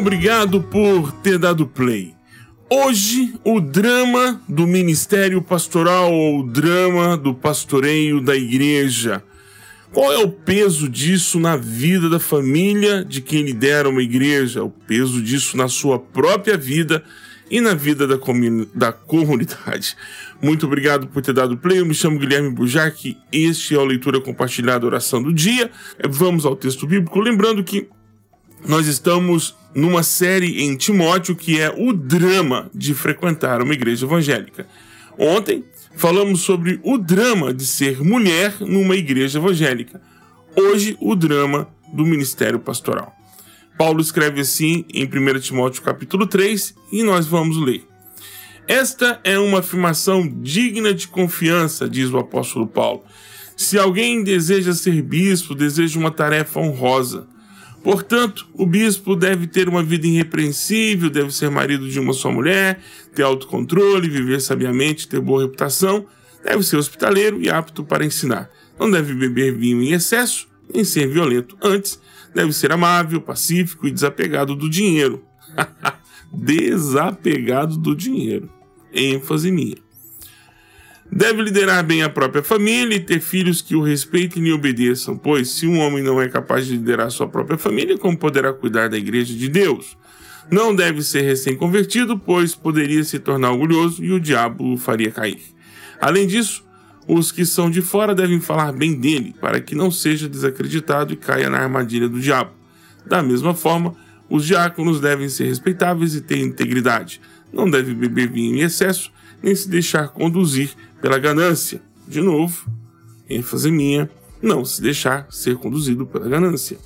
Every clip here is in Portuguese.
obrigado por ter dado play. Hoje, o drama do ministério pastoral ou o drama do pastoreio da igreja. Qual é o peso disso na vida da família de quem lidera uma igreja? O peso disso na sua própria vida e na vida da, da comunidade. Muito obrigado por ter dado play. Eu me chamo Guilherme Bujac. Este é o Leitura Compartilhada Oração do Dia. Vamos ao texto bíblico. Lembrando que nós estamos numa série em Timóteo que é o drama de frequentar uma igreja evangélica. Ontem falamos sobre o drama de ser mulher numa igreja evangélica. Hoje, o drama do ministério pastoral. Paulo escreve assim em 1 Timóteo capítulo 3 e nós vamos ler. Esta é uma afirmação digna de confiança, diz o apóstolo Paulo. Se alguém deseja ser bispo, deseja uma tarefa honrosa. Portanto, o bispo deve ter uma vida irrepreensível, deve ser marido de uma só mulher, ter autocontrole, viver sabiamente, ter boa reputação, deve ser hospitaleiro e apto para ensinar. Não deve beber vinho em excesso, nem ser violento. Antes, deve ser amável, pacífico e desapegado do dinheiro. desapegado do dinheiro. ênfase minha. Deve liderar bem a própria família e ter filhos que o respeitem e obedeçam, pois se um homem não é capaz de liderar sua própria família, como poderá cuidar da igreja de Deus? Não deve ser recém-convertido, pois poderia se tornar orgulhoso e o diabo o faria cair. Além disso, os que são de fora devem falar bem dele, para que não seja desacreditado e caia na armadilha do diabo. Da mesma forma, os diáconos devem ser respeitáveis e ter integridade. Não deve beber vinho em excesso, nem se deixar conduzir pela ganância. De novo, ênfase minha, não se deixar ser conduzido pela ganância.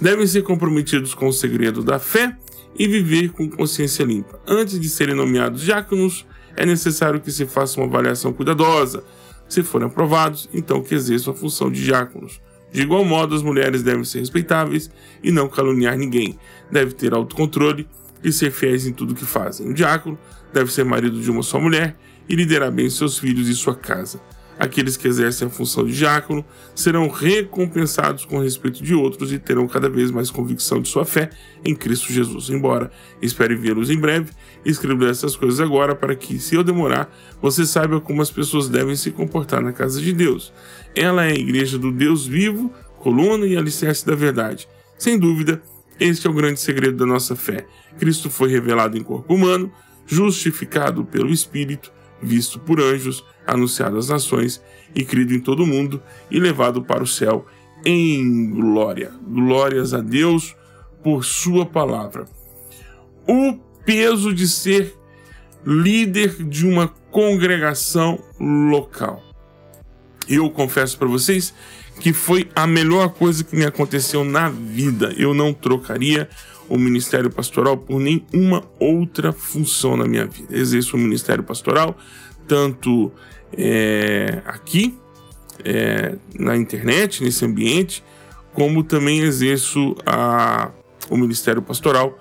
Devem ser comprometidos com o segredo da fé e viver com consciência limpa. Antes de serem nomeados diáconos, é necessário que se faça uma avaliação cuidadosa. Se forem aprovados, então que exerçam a função de diáconos. De igual modo, as mulheres devem ser respeitáveis e não caluniar ninguém. Deve ter autocontrole e ser fiéis em tudo que fazem. O diácono deve ser marido de uma só mulher e liderar bem seus filhos e sua casa. Aqueles que exercem a função de diácono serão recompensados com respeito de outros e terão cada vez mais convicção de sua fé em Cristo Jesus. Embora espere vê-los em breve, escrevo essas coisas agora para que, se eu demorar, você saiba como as pessoas devem se comportar na casa de Deus. Ela é a igreja do Deus vivo, coluna e alicerce da verdade. Sem dúvida, este é o grande segredo da nossa fé. Cristo foi revelado em corpo humano, justificado pelo Espírito visto por anjos, anunciado às nações e crido em todo o mundo e levado para o céu em glória. Glórias a Deus por sua palavra. O peso de ser líder de uma congregação local. Eu confesso para vocês que foi a melhor coisa que me aconteceu na vida. Eu não trocaria o ministério pastoral por nenhuma outra função na minha vida. Exerço o ministério pastoral tanto é, aqui é, na internet, nesse ambiente, como também exerço a, o ministério pastoral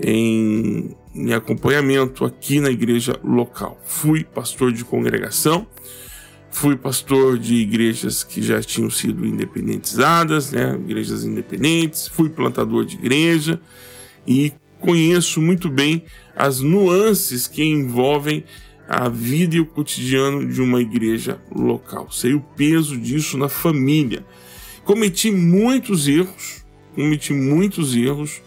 em, em acompanhamento aqui na igreja local. Fui pastor de congregação, fui pastor de igrejas que já tinham sido independentizadas, né, igrejas independentes, fui plantador de igreja, e conheço muito bem as nuances que envolvem a vida e o cotidiano de uma igreja local. Sei o peso disso na família. Cometi muitos erros, cometi muitos erros,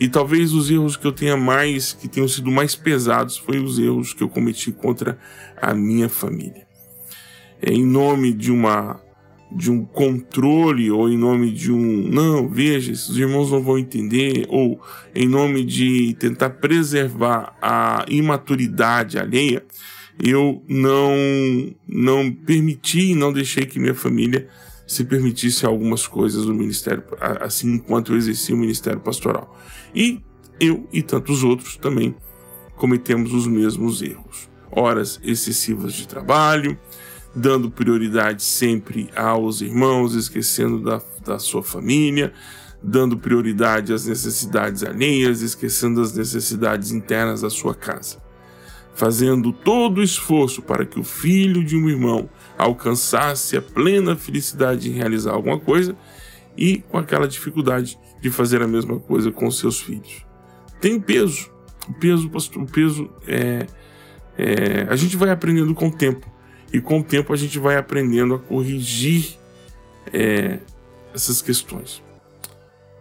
e talvez os erros que eu tenha mais, que tenham sido mais pesados, foi os erros que eu cometi contra a minha família. É, em nome de uma de um controle ou em nome de um não, veja, esses irmãos não vão entender, ou em nome de tentar preservar a imaturidade alheia, eu não não permiti, não deixei que minha família se permitisse algumas coisas no ministério, assim enquanto eu exercia o ministério pastoral. E eu e tantos outros também cometemos os mesmos erros. Horas excessivas de trabalho, dando prioridade sempre aos irmãos, esquecendo da, da sua família, dando prioridade às necessidades alheias, esquecendo as necessidades internas da sua casa. Fazendo todo o esforço para que o filho de um irmão alcançasse a plena felicidade em realizar alguma coisa e com aquela dificuldade de fazer a mesma coisa com seus filhos. tem peso. O peso, o peso é, é, a gente vai aprendendo com o tempo e com o tempo a gente vai aprendendo a corrigir é, essas questões.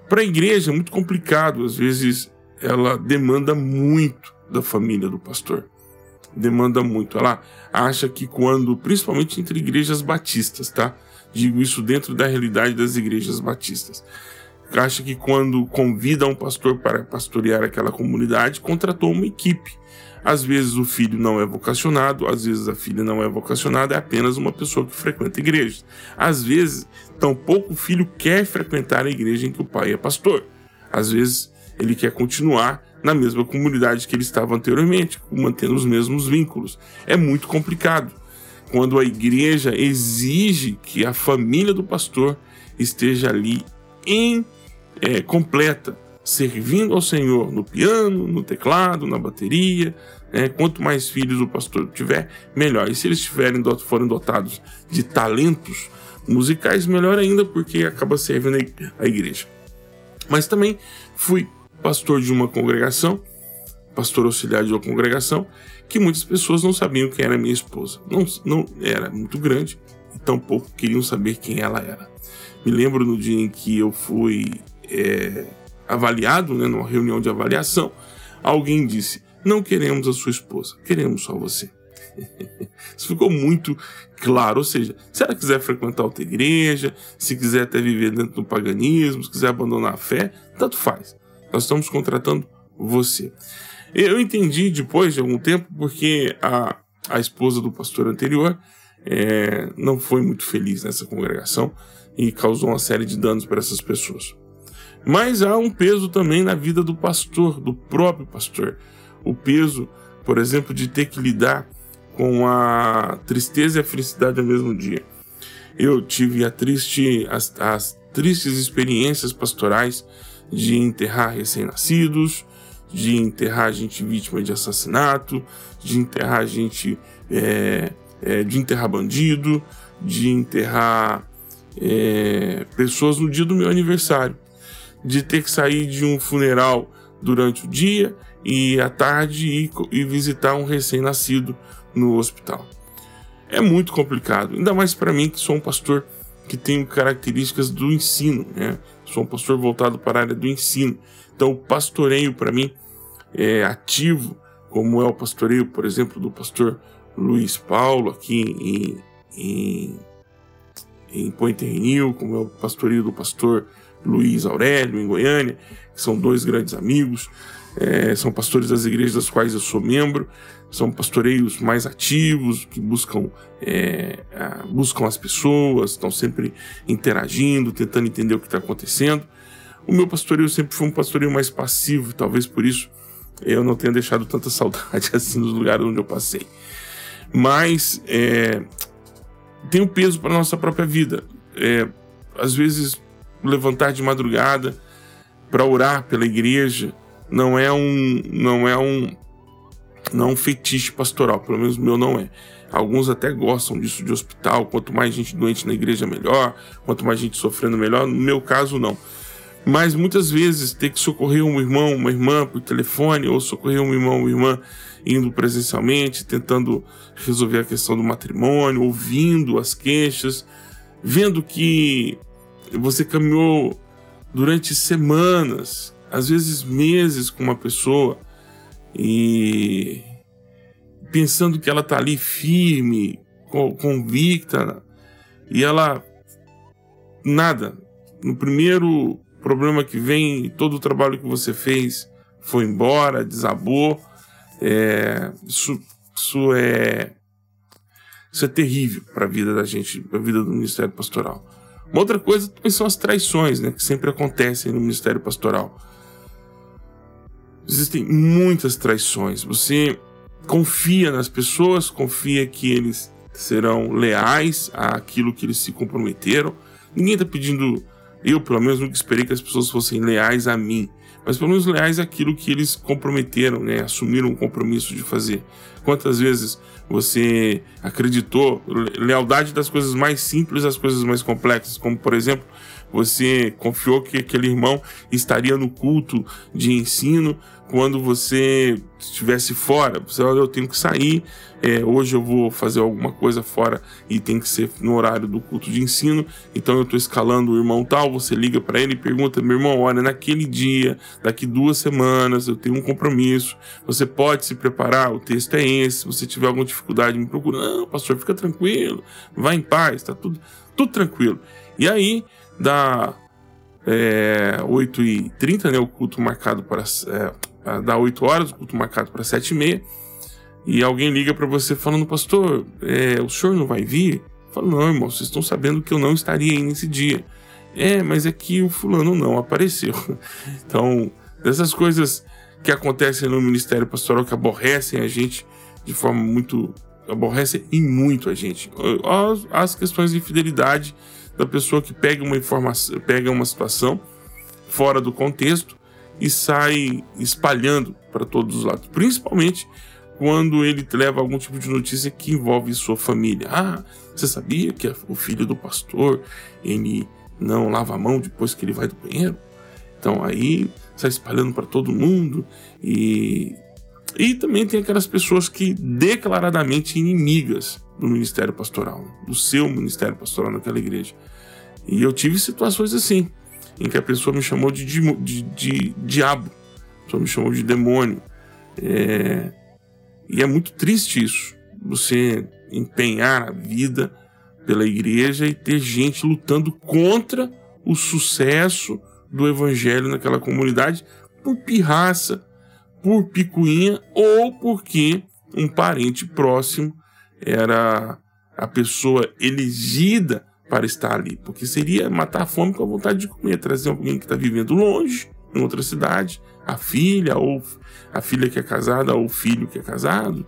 Para a igreja é muito complicado, às vezes ela demanda muito da família do pastor. Demanda muito. Ela acha que quando, principalmente entre igrejas batistas, tá? Digo isso dentro da realidade das igrejas batistas. Acha que quando convida um pastor para pastorear aquela comunidade, contratou uma equipe. Às vezes o filho não é vocacionado, às vezes a filha não é vocacionada, é apenas uma pessoa que frequenta igrejas. Às vezes, tampouco o filho quer frequentar a igreja em que o pai é pastor. Às vezes, ele quer continuar na mesma comunidade que ele estava anteriormente, mantendo os mesmos vínculos. É muito complicado quando a igreja exige que a família do pastor esteja ali em é, completa, servindo ao Senhor no piano, no teclado, na bateria. Né? Quanto mais filhos o pastor tiver, melhor. E se eles tiverem, forem dotados de talentos musicais, melhor ainda, porque acaba servindo a igreja. Mas também fui pastor de uma congregação, pastor auxiliar de uma congregação, que muitas pessoas não sabiam quem era minha esposa. Não, não era muito grande e tampouco queriam saber quem ela era. Me lembro no dia em que eu fui é, avaliado, né, numa reunião de avaliação, alguém disse: Não queremos a sua esposa, queremos só você. Isso ficou muito claro. Ou seja, se ela quiser frequentar outra igreja, se quiser até viver dentro do paganismo, se quiser abandonar a fé, tanto faz. Nós estamos contratando você. Eu entendi depois de algum tempo porque a, a esposa do pastor anterior é, não foi muito feliz nessa congregação e causou uma série de danos para essas pessoas. Mas há um peso também na vida do pastor, do próprio pastor. O peso, por exemplo, de ter que lidar com a tristeza e a felicidade ao mesmo dia. Eu tive a triste, as, as tristes experiências pastorais de enterrar recém-nascidos, de enterrar gente vítima de assassinato, de enterrar gente. É, é, de enterrar bandido, de enterrar é, pessoas no dia do meu aniversário, de ter que sair de um funeral durante o dia e à tarde e visitar um recém-nascido no hospital. É muito complicado, ainda mais para mim que sou um pastor que tenho características do ensino, né? Sou um pastor voltado para a área do ensino. Então, o pastoreio para mim é ativo, como é o pastoreio, por exemplo, do pastor Luiz Paulo aqui em, em, em Point Renil, como é o pastoreio do pastor Luiz Aurélio em Goiânia, que são dois grandes amigos, é, são pastores das igrejas das quais eu sou membro são pastoreios mais ativos, que buscam, é, buscam as pessoas, estão sempre interagindo, tentando entender o que está acontecendo. O meu pastoreio sempre foi um pastoreio mais passivo, talvez por isso eu não tenha deixado tanta saudade assim nos lugares onde eu passei. Mas é, tem um peso para nossa própria vida. É, às vezes, levantar de madrugada para orar pela igreja não é um, não é um, não é um fetiche pastoral, pelo menos o meu não é. Alguns até gostam disso de hospital, quanto mais gente doente na igreja, melhor, quanto mais gente sofrendo, melhor. No meu caso, não. Mas muitas vezes ter que socorrer um irmão, uma irmã por telefone, ou socorrer um irmão, uma irmã indo presencialmente, tentando resolver a questão do matrimônio, ouvindo as queixas, vendo que você caminhou durante semanas, às vezes meses com uma pessoa e pensando que ela está ali firme, convicta, e ela nada. No primeiro problema que vem, todo o trabalho que você fez foi embora, desabou. É, isso, isso é isso é terrível para a vida da gente, para a vida do ministério pastoral. Uma outra coisa são as traições, né, que sempre acontecem no ministério pastoral. Existem muitas traições. Você confia nas pessoas, confia que eles serão leais àquilo que eles se comprometeram. Ninguém está pedindo, eu pelo menos nunca esperei que as pessoas fossem leais a mim, mas pelo menos leais àquilo que eles comprometeram, né? assumiram um compromisso de fazer. Quantas vezes você acreditou lealdade das coisas mais simples às coisas mais complexas, como por exemplo Você confiou que aquele irmão estaria no culto de ensino quando você estivesse fora. Você, olha, eu tenho que sair, é, hoje eu vou fazer alguma coisa fora e tem que ser no horário do culto de ensino, então eu estou escalando o irmão tal. Você liga para ele e pergunta: meu irmão, olha, naquele dia, daqui duas semanas, eu tenho um compromisso, você pode se preparar, o texto é Se você tiver alguma dificuldade, me procura. Não, pastor, fica tranquilo, vai em paz, tá tudo, tudo tranquilo. E aí, dá é, 8h30, né, o culto marcado para. É, dá 8 horas, o culto marcado para 7 e e alguém liga para você falando, pastor, é, o senhor não vai vir? Fala, não, irmão, vocês estão sabendo que eu não estaria aí nesse dia. É, mas é que o fulano não apareceu. Então, dessas coisas que acontecem no ministério pastoral que aborrecem a gente de forma muito. aborrecem e muito a gente. As, as questões de fidelidade da pessoa que pega uma informação, pega uma situação fora do contexto e sai espalhando para todos os lados, principalmente quando ele leva algum tipo de notícia que envolve sua família. Ah, você sabia que o filho do pastor ele não lava a mão depois que ele vai do banheiro? Então aí sai espalhando para todo mundo e e também tem aquelas pessoas que declaradamente inimigas do ministério pastoral, do seu ministério pastoral naquela igreja. E eu tive situações assim em que a pessoa me chamou de, de, de, de diabo, a pessoa me chamou de demônio. É, e é muito triste isso, você empenhar a vida pela igreja e ter gente lutando contra o sucesso do evangelho naquela comunidade por pirraça, por picuinha ou porque um parente próximo era a pessoa elegida para estar ali, porque seria matar a fome com a vontade de comer, trazer alguém que está vivendo longe, em outra cidade, a filha ou a filha que é casada ou o filho que é casado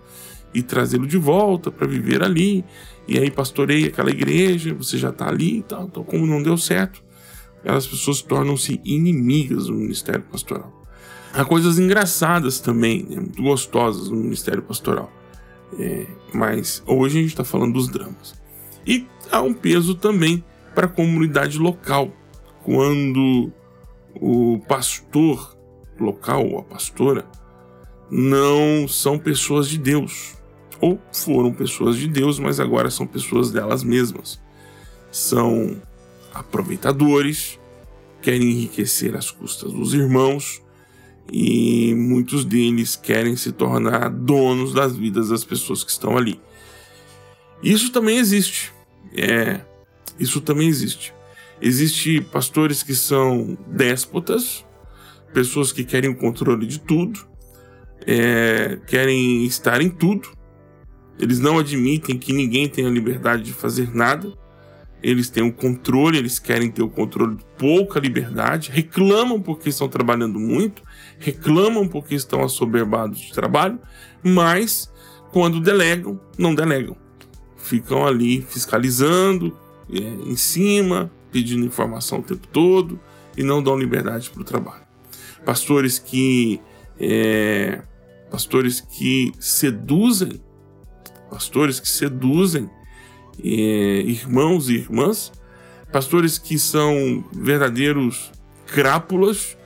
e trazê-lo de volta para viver ali. E aí pastoreia aquela igreja, você já está ali e tal. Então, como não deu certo, aquelas pessoas tornam-se inimigas do ministério pastoral. Há coisas engraçadas também, né, muito gostosas no ministério pastoral. É, mas hoje a gente está falando dos dramas. E há um peso também para a comunidade local. Quando o pastor local ou a pastora não são pessoas de Deus, ou foram pessoas de Deus, mas agora são pessoas delas mesmas. São aproveitadores, querem enriquecer às custas dos irmãos e muitos deles querem se tornar donos das vidas das pessoas que estão ali. Isso também existe. É, isso também existe. Existe pastores que são déspotas, pessoas que querem o controle de tudo, é, querem estar em tudo. Eles não admitem que ninguém tenha liberdade de fazer nada. Eles têm o um controle, eles querem ter o controle de pouca liberdade, reclamam porque estão trabalhando muito, reclamam porque estão assoberbados de trabalho, mas quando delegam, não delegam ficam ali fiscalizando, é, em cima, pedindo informação o tempo todo e não dão liberdade para o trabalho. Pastores que é, pastores que seduzem, pastores que seduzem irmãos e irmãs, pastores que são verdadeiros crápulas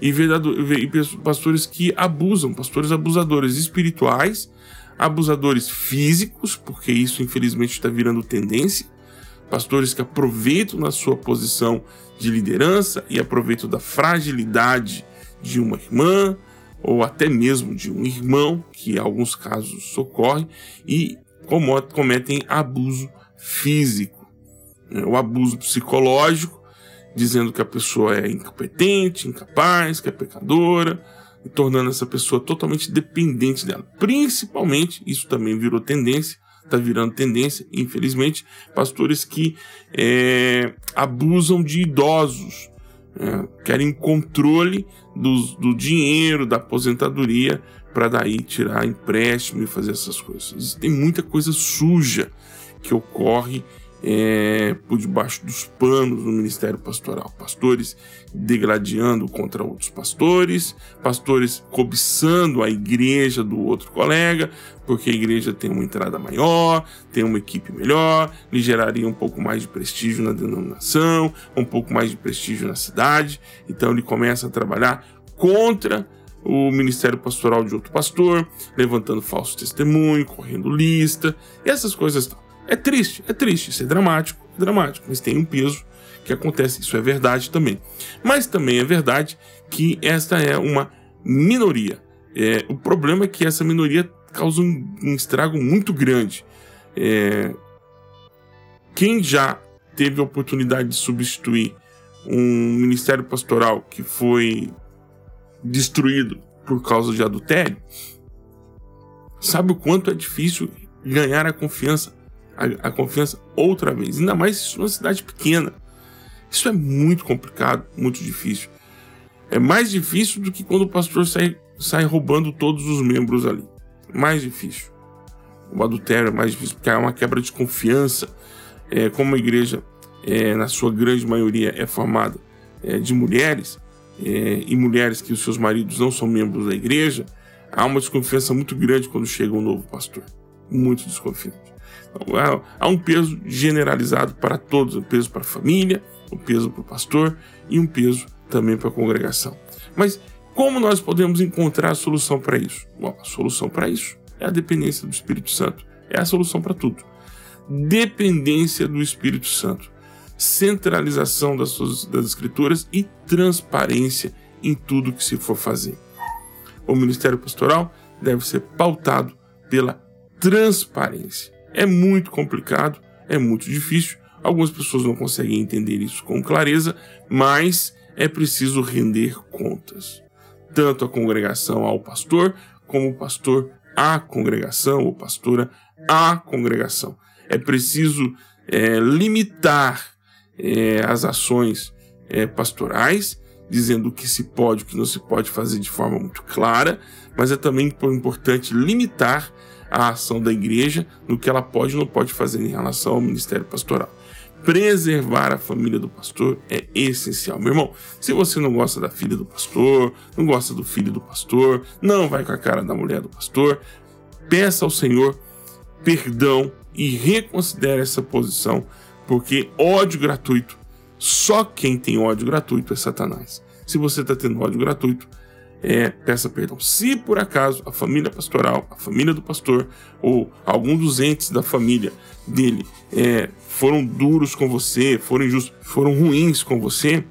e, e pastores que abusam, pastores abusadores espirituais abusadores físicos, porque isso infelizmente está virando tendência, pastores que aproveitam na sua posição de liderança e aproveitam da fragilidade de uma irmã ou até mesmo de um irmão, que em alguns casos socorre, e cometem abuso físico, né? o abuso psicológico, dizendo que a pessoa é incompetente, incapaz, que é pecadora, e tornando essa pessoa totalmente dependente dela. Principalmente, isso também virou tendência, está virando tendência, infelizmente, pastores que é, abusam de idosos, é, querem controle do, do dinheiro, da aposentadoria, para daí tirar empréstimo e fazer essas coisas. Tem muita coisa suja que ocorre é, por debaixo dos panos no ministério pastoral. Pastores degladiando contra outros pastores, pastores cobiçando a igreja do outro colega, porque a igreja tem uma entrada maior, tem uma equipe melhor, lhe geraria um pouco mais de prestígio na denominação, um pouco mais de prestígio na cidade. Então ele começa a trabalhar contra o ministério pastoral de outro pastor, levantando falso testemunho, correndo lista, e essas coisas. É triste, é triste, isso é dramático, é dramático, mas tem um peso que acontece, isso é verdade também. Mas também é verdade que esta é uma minoria. É, o problema é que essa minoria causa um, um estrago muito grande. É, quem já teve a oportunidade de substituir um ministério pastoral que foi destruído por causa de adultério, sabe o quanto é difícil ganhar a confiança, a, a confiança outra vez, ainda mais se uma cidade pequena. Isso é muito complicado, muito difícil. É mais difícil do que quando o pastor sai, sai roubando todos os membros ali. Mais difícil. O adultério é mais difícil porque há uma quebra de confiança. É, como a igreja, é, na sua grande maioria, é formada é, de mulheres, é, e mulheres que os seus maridos não são membros da igreja, há uma desconfiança muito grande quando chega um novo pastor. Muito desconfiante. Então, há, há, um peso generalizado para todos: um peso para a família, um peso para o pastor e um peso também para a congregação. Mas como nós podemos encontrar a solução para isso? Bom, a solução para isso é a dependência do Espírito Santo. É a solução para tudo. Dependência do Espírito Santo centralização das, suas, das escrituras e transparência em tudo que se for fazer. O ministério pastoral deve ser pautado pela transparência. É muito complicado, é muito difícil, algumas pessoas não conseguem entender isso com clareza, mas é preciso render contas. Tanto a congregação ao pastor, como o pastor à congregação, ou pastora à congregação. É preciso é, limitar é, as ações é, pastorais, dizendo o que se pode e o que não se pode fazer de forma muito clara, mas é também importante limitar a ação da igreja no que ela pode e não pode fazer em relação ao ministério pastoral. Preservar a família do pastor é essencial. Meu irmão, se você não gosta da filha do pastor, não gosta do filho do pastor, não vai com a cara da mulher do pastor, peça ao Senhor perdão e reconsidere essa posição porque ódio gratuito, só quem tem ódio gratuito é Satanás. Se você está tendo ódio gratuito, é, peça perdão. Se por acaso a família pastoral, a família do pastor ou algum dos entes da família dele é, foram duros com você, foram injustos, foram ruins com você,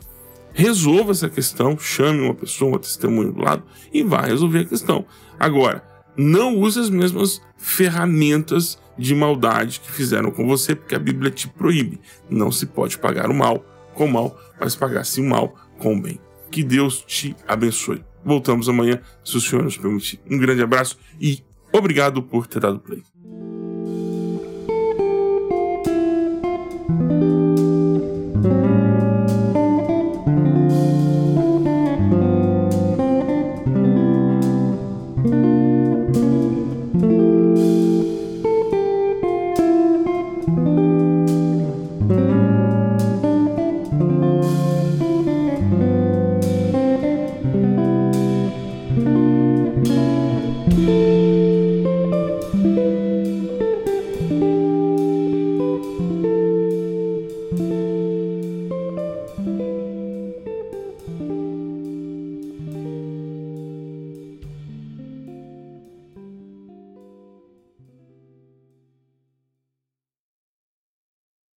resolva essa questão, chame uma pessoa, uma testemunha do lado e vá resolver a questão. Agora, não use as mesmas ferramentas de maldade que fizeram com você, porque a Bíblia te proíbe. Não se pode pagar o mal com o mal, mas pagar-se o mal com o bem. Que Deus te abençoe. Voltamos amanhã, se o Senhor nos permitir. Um grande abraço e obrigado por ter dado play.